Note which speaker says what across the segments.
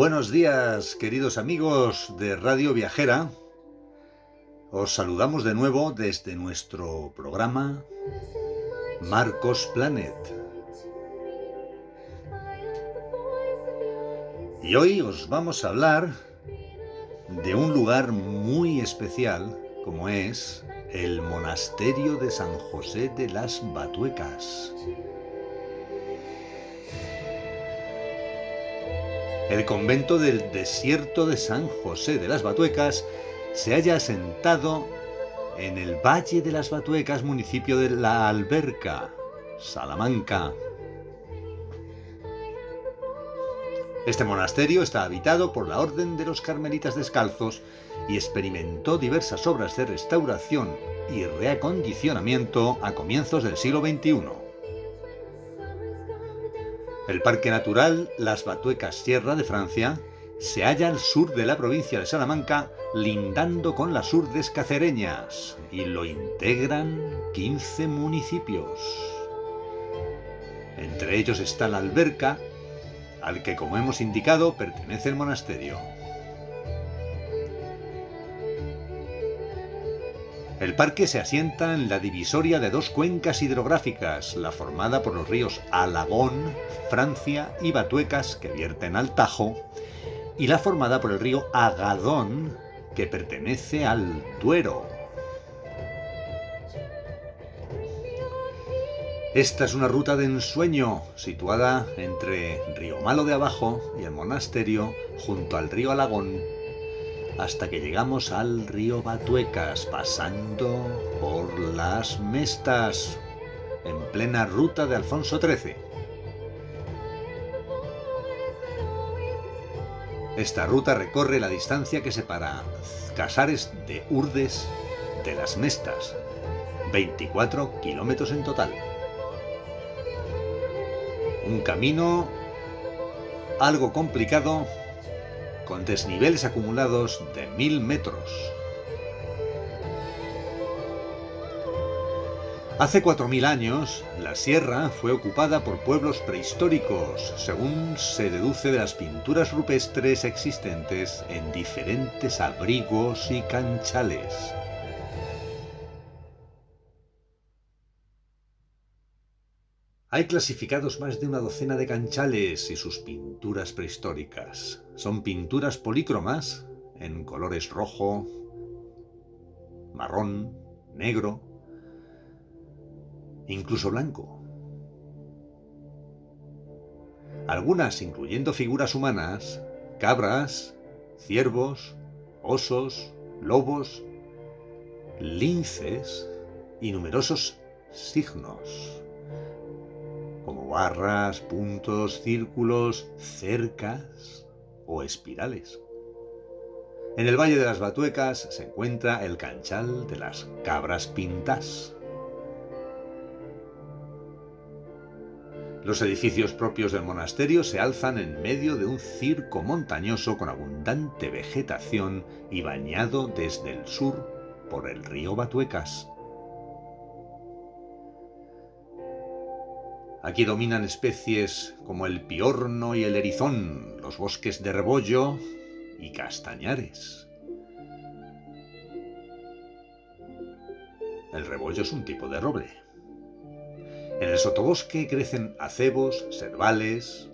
Speaker 1: Buenos días, queridos amigos de Radio Viajera. Os saludamos de nuevo desde nuestro programa Marcos Planet. Y hoy os vamos a hablar de un lugar muy especial como es el monasterio de San José de las Batuecas. El convento del desierto de San José de las Batuecas se halla asentado en el Valle de las Batuecas, municipio de La Alberca, Salamanca. Este monasterio está habitado por la Orden de los Carmelitas Descalzos y experimentó diversas obras de restauración y reacondicionamiento a comienzos del siglo XXI. El Parque Natural Las Batuecas Sierra de Francia se halla al sur de la provincia de Salamanca, lindando con las urdes cacereñas, y lo integran 15 municipios. Entre ellos está la alberca, al que, como hemos indicado, pertenece el monasterio. El parque se asienta en la divisoria de dos cuencas hidrográficas, la formada por los ríos Alagón, Francia y Batuecas, que vierten al Tajo, y la formada por el río Agadón, que pertenece al Duero. Esta es una ruta de ensueño situada entre Río Malo de Abajo y el monasterio junto al río Alagón hasta que llegamos al río Batuecas, pasando por las Mestas, en plena ruta de Alfonso XIII. Esta ruta recorre la distancia que separa Casares de Urdes de las Mestas, 24 kilómetros en total. Un camino algo complicado con desniveles acumulados de mil metros. Hace 4.000 años, la sierra fue ocupada por pueblos prehistóricos, según se deduce de las pinturas rupestres existentes en diferentes abrigos y canchales. Hay clasificados más de una docena de canchales y sus pinturas prehistóricas. Son pinturas polícromas en colores rojo, marrón, negro, incluso blanco. Algunas incluyendo figuras humanas, cabras, ciervos, osos, lobos, linces y numerosos signos como barras, puntos, círculos, cercas o espirales. En el Valle de las Batuecas se encuentra el canchal de las cabras pintas. Los edificios propios del monasterio se alzan en medio de un circo montañoso con abundante vegetación y bañado desde el sur por el río Batuecas. Aquí dominan especies como el piorno y el erizón, los bosques de rebollo y castañares. El rebollo es un tipo de roble. En el sotobosque crecen acebos, cervales.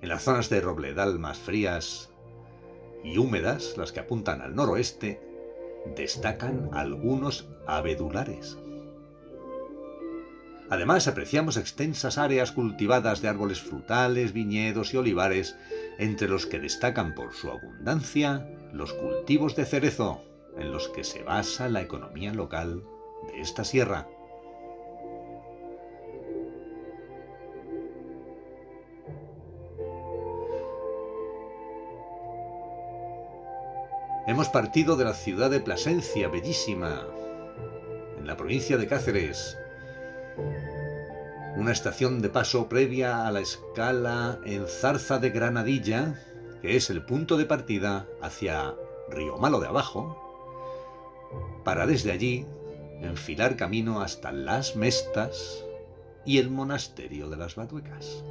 Speaker 1: En las zonas de robledal más frías y húmedas, las que apuntan al noroeste, destacan algunos abedulares. Además, apreciamos extensas áreas cultivadas de árboles frutales, viñedos y olivares, entre los que destacan por su abundancia los cultivos de cerezo, en los que se basa la economía local de esta sierra. Hemos partido de la ciudad de Plasencia, bellísima, en la provincia de Cáceres, una estación de paso previa a la escala en Zarza de Granadilla, que es el punto de partida hacia Río Malo de Abajo, para desde allí enfilar camino hasta Las Mestas y el monasterio de las Batuecas.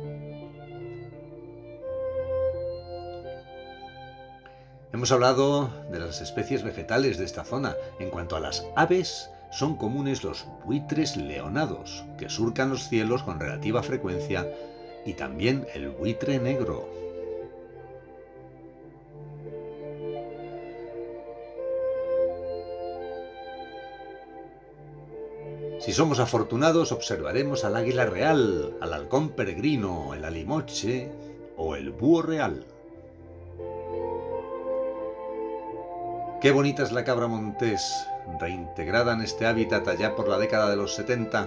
Speaker 1: Hemos hablado de las especies vegetales de esta zona. En cuanto a las aves, son comunes los buitres leonados, que surcan los cielos con relativa frecuencia, y también el buitre negro. Si somos afortunados, observaremos al águila real, al halcón peregrino, el alimoche o el búho real. Qué bonita es la cabra montés, reintegrada en este hábitat allá por la década de los 70.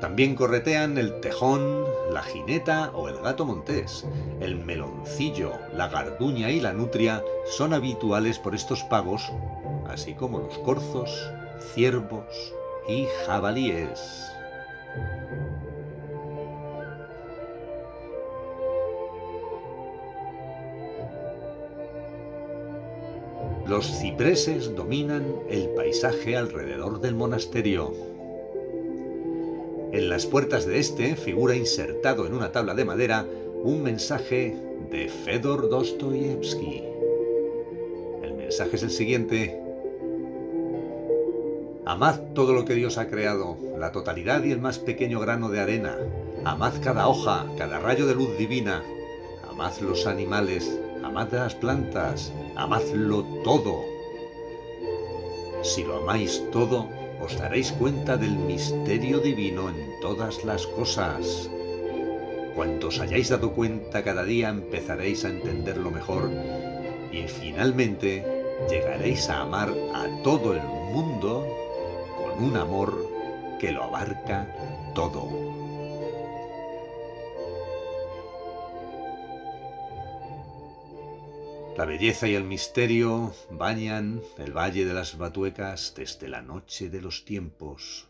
Speaker 1: También corretean el tejón, la jineta o el gato montés. El meloncillo, la garduña y la nutria son habituales por estos pagos, así como los corzos, ciervos y jabalíes. Los cipreses dominan el paisaje alrededor del monasterio. En las puertas de este figura insertado en una tabla de madera un mensaje de Fedor Dostoyevsky. El mensaje es el siguiente. Amad todo lo que Dios ha creado, la totalidad y el más pequeño grano de arena. Amad cada hoja, cada rayo de luz divina. Amad los animales, amad las plantas, amadlo todo. Si lo amáis todo, os daréis cuenta del misterio divino en todas las cosas. Cuanto os hayáis dado cuenta cada día empezaréis a entenderlo mejor y finalmente llegaréis a amar a todo el mundo un amor que lo abarca todo. La belleza y el misterio bañan el Valle de las Batuecas desde la noche de los tiempos.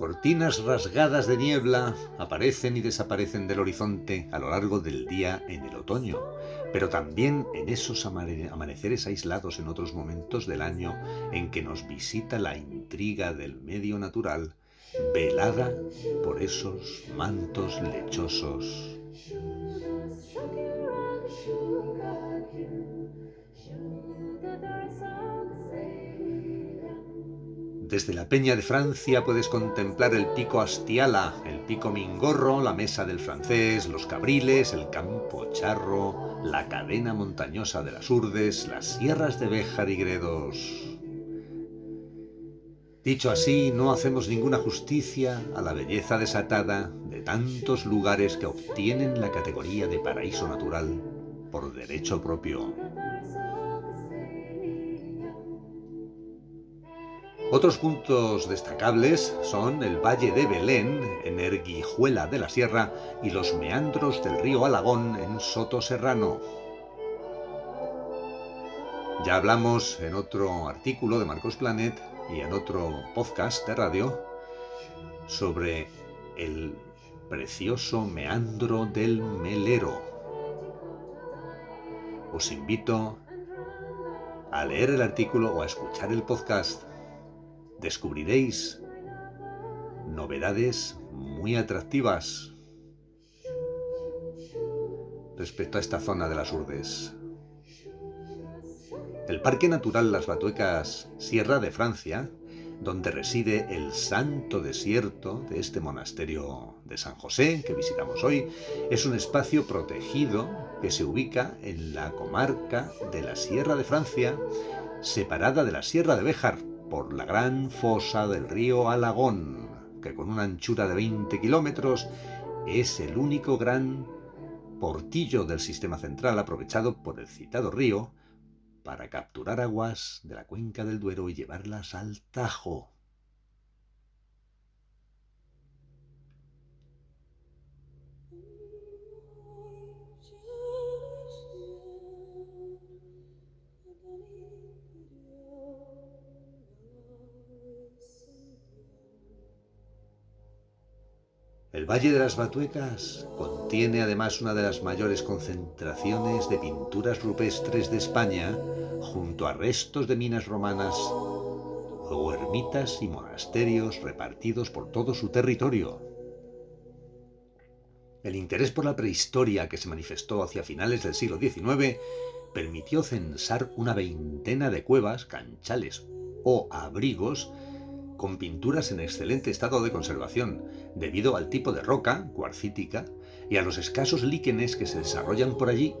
Speaker 1: Cortinas rasgadas de niebla aparecen y desaparecen del horizonte a lo largo del día en el otoño, pero también en esos amaneceres aislados en otros momentos del año en que nos visita la intriga del medio natural, velada por esos mantos lechosos. Desde la Peña de Francia puedes contemplar el pico Astiala, el pico Mingorro, la mesa del francés, los cabriles, el campo charro, la cadena montañosa de las Urdes, las sierras de Béjar y Gredos. Dicho así, no hacemos ninguna justicia a la belleza desatada de tantos lugares que obtienen la categoría de paraíso natural por derecho propio. Otros puntos destacables son el Valle de Belén, en Erguijuela de la Sierra, y los meandros del río Alagón, en Soto Serrano. Ya hablamos en otro artículo de Marcos Planet y en otro podcast de radio sobre el precioso meandro del Melero. Os invito a leer el artículo o a escuchar el podcast descubriréis novedades muy atractivas respecto a esta zona de las Urdes. El Parque Natural Las Batuecas Sierra de Francia, donde reside el santo desierto de este monasterio de San José que visitamos hoy, es un espacio protegido que se ubica en la comarca de la Sierra de Francia, separada de la Sierra de Béjar, por la gran fosa del río Alagón, que con una anchura de 20 kilómetros es el único gran portillo del sistema central aprovechado por el citado río para capturar aguas de la cuenca del Duero y llevarlas al Tajo. El Valle de las Batuecas contiene además una de las mayores concentraciones de pinturas rupestres de España, junto a restos de minas romanas o ermitas y monasterios repartidos por todo su territorio. El interés por la prehistoria que se manifestó hacia finales del siglo XIX permitió censar una veintena de cuevas, canchales o abrigos con pinturas en excelente estado de conservación, debido al tipo de roca, cuarcítica, y a los escasos líquenes que se desarrollan por allí.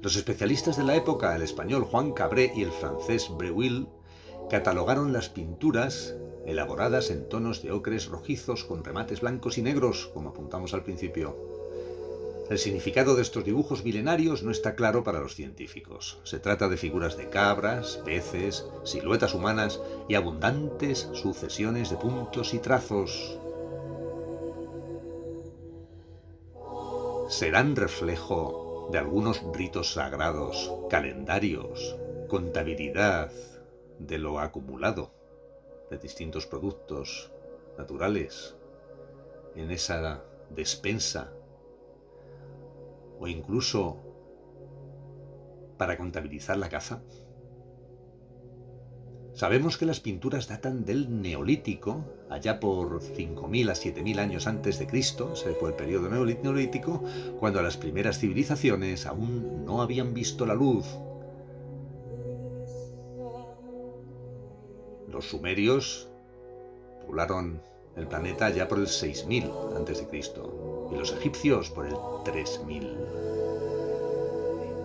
Speaker 1: Los especialistas de la época, el español Juan Cabré y el francés Breuil, catalogaron las pinturas elaboradas en tonos de ocres rojizos con remates blancos y negros, como apuntamos al principio. El significado de estos dibujos milenarios no está claro para los científicos. Se trata de figuras de cabras, peces, siluetas humanas y abundantes sucesiones de puntos y trazos. Serán reflejo de algunos ritos sagrados, calendarios, contabilidad de lo acumulado de distintos productos naturales en esa despensa o incluso para contabilizar la caza. Sabemos que las pinturas datan del Neolítico, allá por 5.000 a 7.000 años antes de Cristo, ese fue el periodo neolítico, cuando las primeras civilizaciones aún no habían visto la luz. Los sumerios poblaron el planeta ya por el 6000 a.C. y los egipcios por el 3000.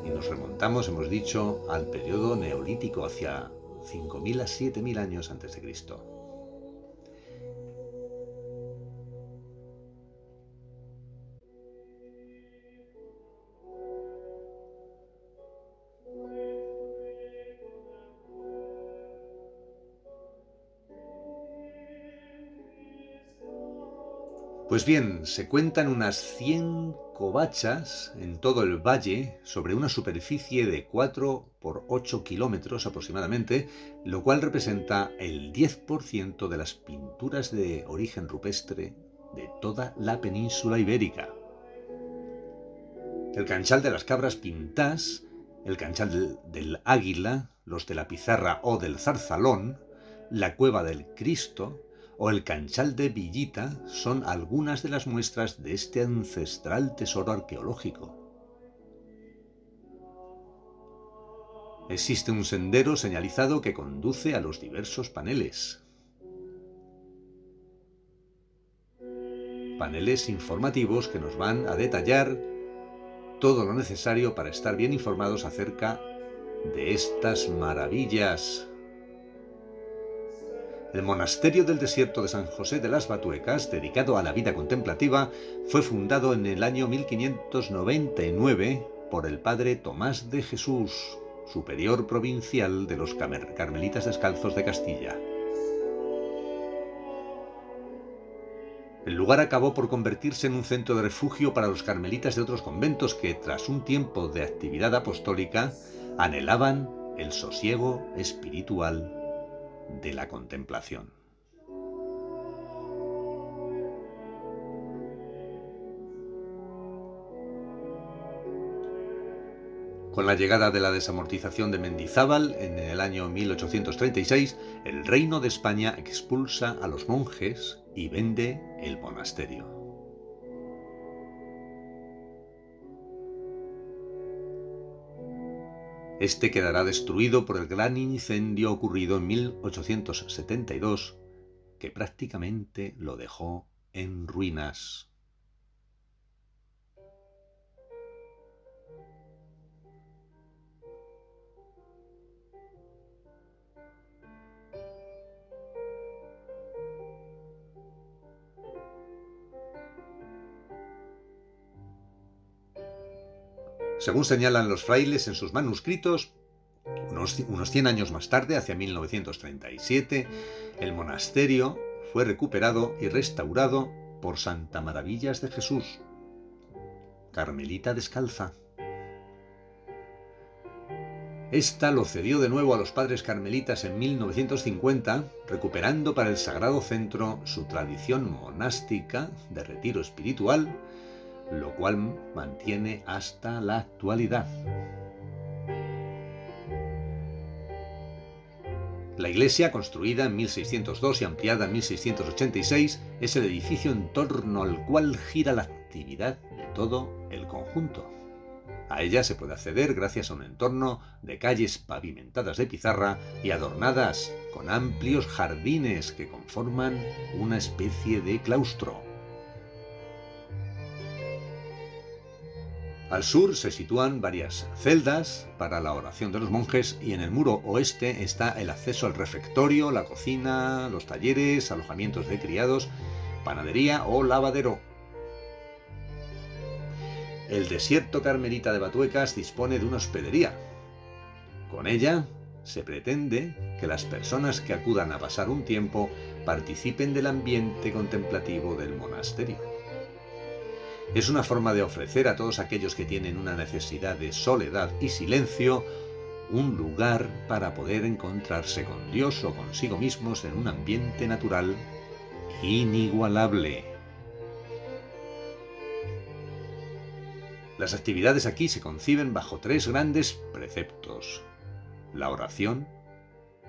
Speaker 1: Y nos remontamos, hemos dicho, al periodo neolítico hacia 5000 a 7000 años antes de Cristo. Pues bien, se cuentan unas 100 covachas en todo el valle sobre una superficie de 4 por 8 kilómetros aproximadamente, lo cual representa el 10% de las pinturas de origen rupestre de toda la península ibérica. El canchal de las cabras pintas, el canchal del águila, los de la pizarra o del zarzalón, la cueva del Cristo, o el canchal de Villita son algunas de las muestras de este ancestral tesoro arqueológico. Existe un sendero señalizado que conduce a los diversos paneles. Paneles informativos que nos van a detallar todo lo necesario para estar bien informados acerca de estas maravillas el monasterio del desierto de San José de las Batuecas, dedicado a la vida contemplativa, fue fundado en el año 1599 por el padre Tomás de Jesús, superior provincial de los Carmelitas Descalzos de Castilla. El lugar acabó por convertirse en un centro de refugio para los carmelitas de otros conventos que, tras un tiempo de actividad apostólica, anhelaban el sosiego espiritual de la contemplación. Con la llegada de la desamortización de Mendizábal en el año 1836, el reino de España expulsa a los monjes y vende el monasterio. Este quedará destruido por el gran incendio ocurrido en 1872, que prácticamente lo dejó en ruinas. Según señalan los frailes en sus manuscritos, unos, unos 100 años más tarde, hacia 1937, el monasterio fue recuperado y restaurado por Santa Maravillas de Jesús, Carmelita descalza. Esta lo cedió de nuevo a los padres carmelitas en 1950, recuperando para el Sagrado Centro su tradición monástica de retiro espiritual, lo cual mantiene hasta la actualidad. La iglesia, construida en 1602 y ampliada en 1686, es el edificio en torno al cual gira la actividad de todo el conjunto. A ella se puede acceder gracias a un entorno de calles pavimentadas de pizarra y adornadas con amplios jardines que conforman una especie de claustro. Al sur se sitúan varias celdas para la oración de los monjes y en el muro oeste está el acceso al refectorio, la cocina, los talleres, alojamientos de criados, panadería o lavadero. El desierto carmelita de Batuecas dispone de una hospedería. Con ella se pretende que las personas que acudan a pasar un tiempo participen del ambiente contemplativo del monasterio. Es una forma de ofrecer a todos aquellos que tienen una necesidad de soledad y silencio un lugar para poder encontrarse con Dios o consigo mismos en un ambiente natural inigualable. Las actividades aquí se conciben bajo tres grandes preceptos. La oración,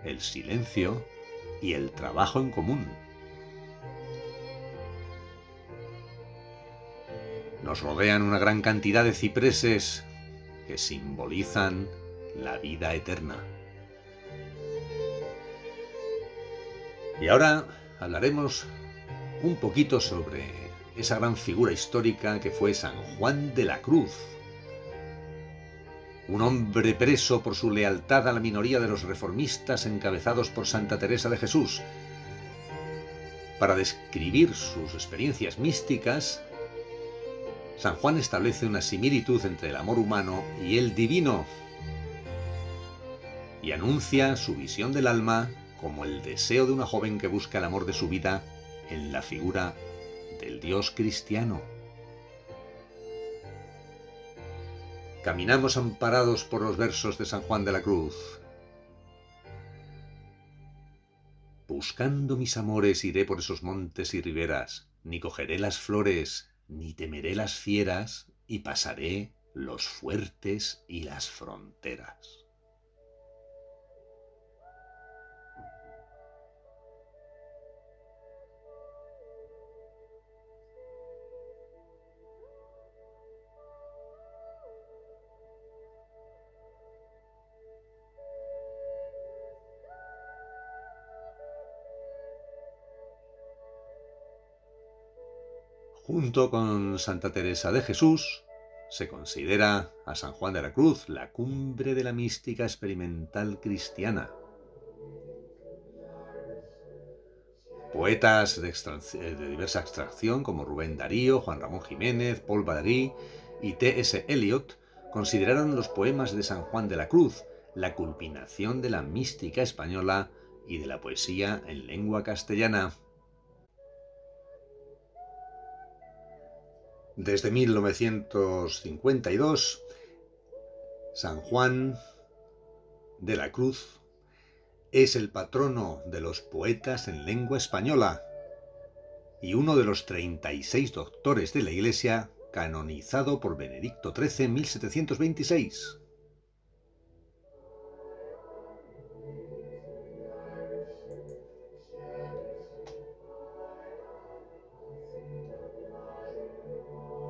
Speaker 1: el silencio y el trabajo en común. Nos rodean una gran cantidad de cipreses que simbolizan la vida eterna. Y ahora hablaremos un poquito sobre esa gran figura histórica que fue San Juan de la Cruz. Un hombre preso por su lealtad a la minoría de los reformistas encabezados por Santa Teresa de Jesús. Para describir sus experiencias místicas, San Juan establece una similitud entre el amor humano y el divino y anuncia su visión del alma como el deseo de una joven que busca el amor de su vida en la figura del Dios cristiano. Caminamos amparados por los versos de San Juan de la Cruz. Buscando mis amores iré por esos montes y riberas, ni cogeré las flores, ni temeré las fieras y pasaré los fuertes y las fronteras. Junto con Santa Teresa de Jesús, se considera a San Juan de la Cruz la cumbre de la mística experimental cristiana. Poetas de, diversa extracción como Rubén Darío, Juan Ramón Jiménez, Paul Valéry y T.S. Eliot consideraron los poemas de San Juan de la Cruz la culminación de la mística española y de la poesía en lengua castellana. Desde 1952, San Juan de la Cruz es el patrono de los poetas en lengua española y uno de los 36 doctores de la Iglesia canonizado por Benedicto XIII en 1726.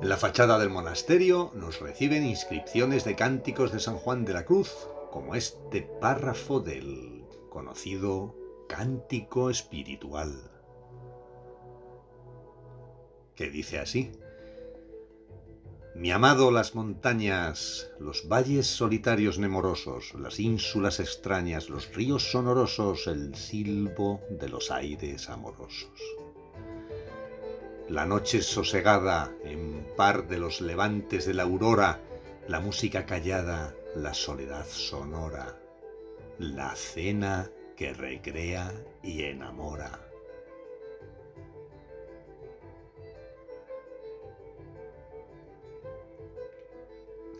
Speaker 1: La fachada del monasterio nos reciben inscripciones de cánticos de San Juan de la Cruz, como este párrafo del conocido Cántico Espiritual, que dice así. Mi amado las montañas, los valles solitarios nemorosos, las ínsulas extrañas, los ríos sonorosos, el silbo de los aires amorosos. La noche sosegada, en par de los levantes de la aurora, la música callada, la soledad sonora, la cena que recrea y enamora.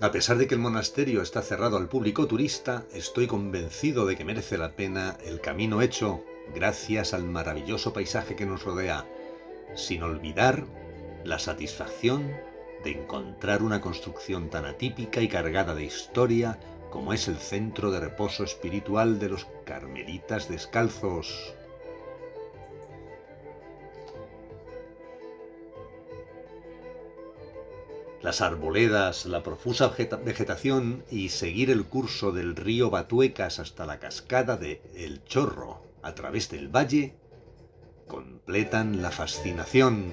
Speaker 1: A pesar de que el monasterio está cerrado al público turista, estoy convencido de que merece la pena el camino hecho gracias al maravilloso paisaje que nos rodea, sin olvidar la satisfacción de encontrar una construcción tan atípica y cargada de historia como es el centro de reposo espiritual de los carmelitas descalzos. las arboledas, la profusa vegetación y seguir el curso del río Batuecas hasta la cascada de El Chorro a través del valle completan la fascinación.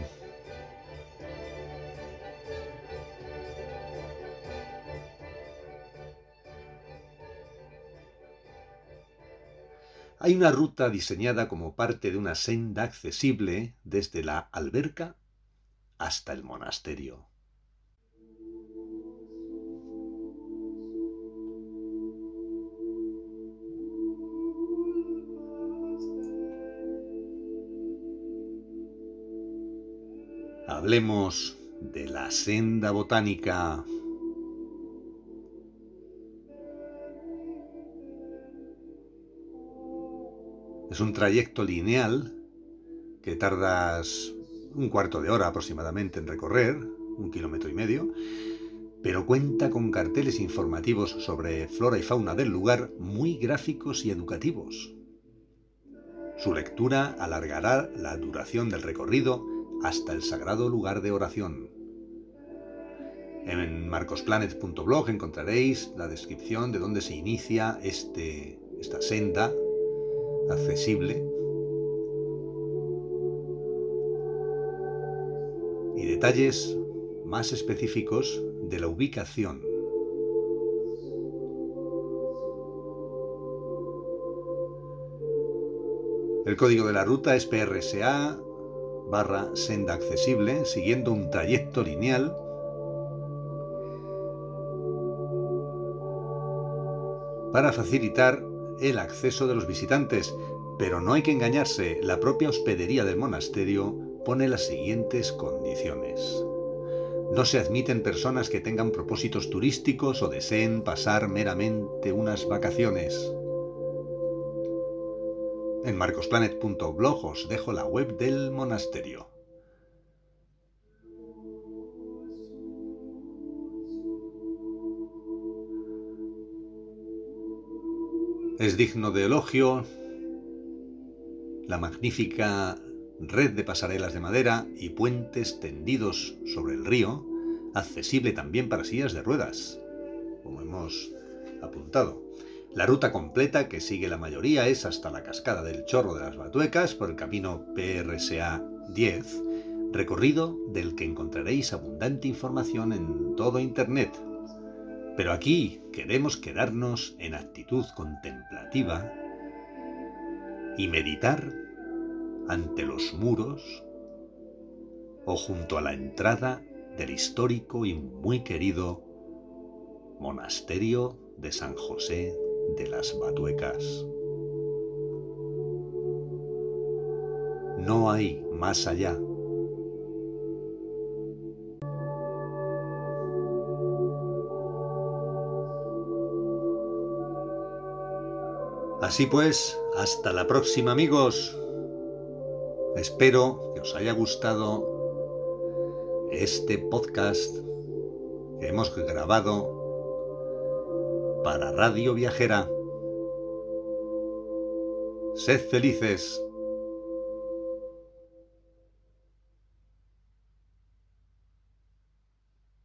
Speaker 1: Hay una ruta diseñada como parte de una senda accesible desde la alberca hasta el monasterio. Hablemos de la senda botánica. Es un trayecto lineal que tardas un cuarto de hora aproximadamente en recorrer, un kilómetro y medio, pero cuenta con carteles informativos sobre flora y fauna del lugar muy gráficos y educativos. Su lectura alargará la duración del recorrido hasta el sagrado lugar de oración. En marcosplanet.blog encontraréis la descripción de dónde se inicia este, esta senda accesible y detalles más específicos de la ubicación. El código de la ruta es PRSA barra senda accesible siguiendo un trayecto lineal para facilitar el acceso de los visitantes, pero no hay que engañarse, la propia hospedería del monasterio pone las siguientes condiciones. No se admiten personas que tengan propósitos turísticos o deseen pasar meramente unas vacaciones. En marcosplanet.blog os dejo la web del monasterio. Es digno de elogio la magnífica red de pasarelas de madera y puentes tendidos sobre el río, accesible también para sillas de ruedas, como hemos apuntado. La ruta completa que sigue la mayoría es hasta la cascada del Chorro de las Batuecas por el camino PRSA 10, recorrido del que encontraréis abundante información en todo Internet. Pero aquí queremos quedarnos en actitud contemplativa y meditar ante los muros o junto a la entrada del histórico y muy querido Monasterio de San José de las batuecas. No hay más allá. Así pues, hasta la próxima amigos. Espero que os haya gustado este podcast que hemos grabado para Radio Viajera. Sed felices.